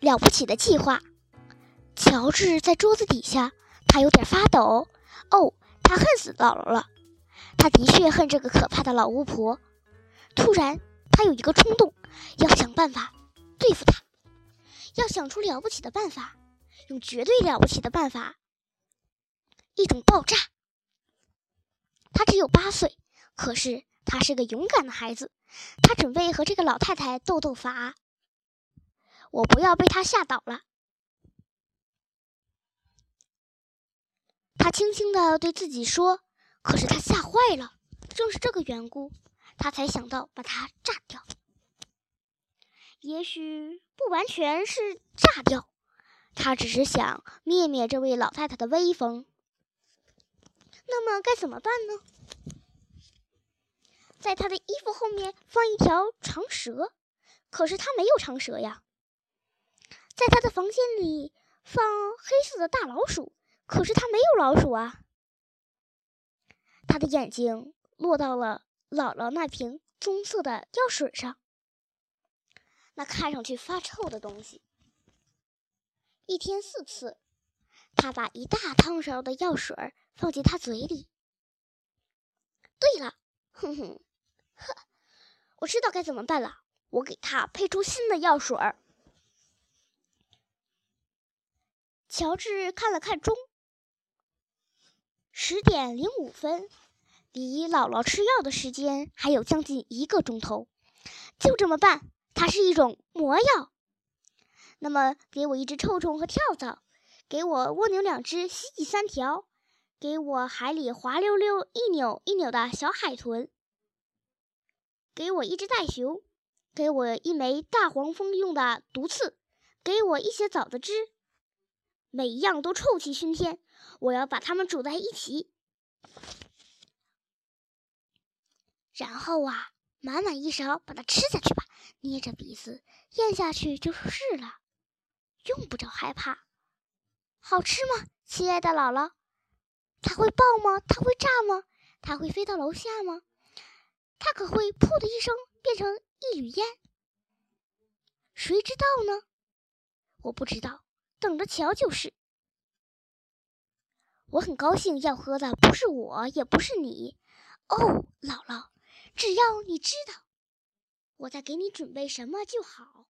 了不起的计划。乔治在桌子底下，他有点发抖。哦，他恨死姥姥了。他的确恨这个可怕的老巫婆。突然，他有一个冲动，要想办法对付她，要想出了不起的办法，用绝对了不起的办法，一种爆炸。他只有八岁，可是他是个勇敢的孩子。他准备和这个老太太斗斗法。我不要被他吓倒了。他轻轻地对自己说：“可是他吓坏了，正是这个缘故，他才想到把它炸掉。也许不完全是炸掉，他只是想灭灭这位老太太的威风。那么该怎么办呢？在他的衣服后面放一条长蛇，可是他没有长蛇呀。在他的房间里放黑色的大老鼠。”可是他没有老鼠啊！他的眼睛落到了姥姥那瓶棕色的药水上，那看上去发臭的东西。一天四次，他把一大汤勺的药水放进他嘴里。对了，哼哼，呵，我知道该怎么办了。我给他配出新的药水。乔治看了看钟。十点零五分，离姥姥吃药的时间还有将近一个钟头。就这么办，它是一种魔药。那么，给我一只臭虫和跳蚤，给我蜗牛两只，蜥蜴三条，给我海里滑溜溜一扭一扭的小海豚，给我一只袋熊，给我一枚大黄蜂用的毒刺，给我一些枣子汁。每一样都臭气熏天，我要把它们煮在一起，然后啊，满满一勺把它吃下去吧，捏着鼻子咽下去就是了，用不着害怕。好吃吗，亲爱的姥姥？它会爆吗？它会炸吗？它会飞到楼下吗？它可会噗的一声变成一缕烟？谁知道呢？我不知道。等着瞧就是。我很高兴要喝的不是我，也不是你，哦，姥姥，只要你知道我在给你准备什么就好。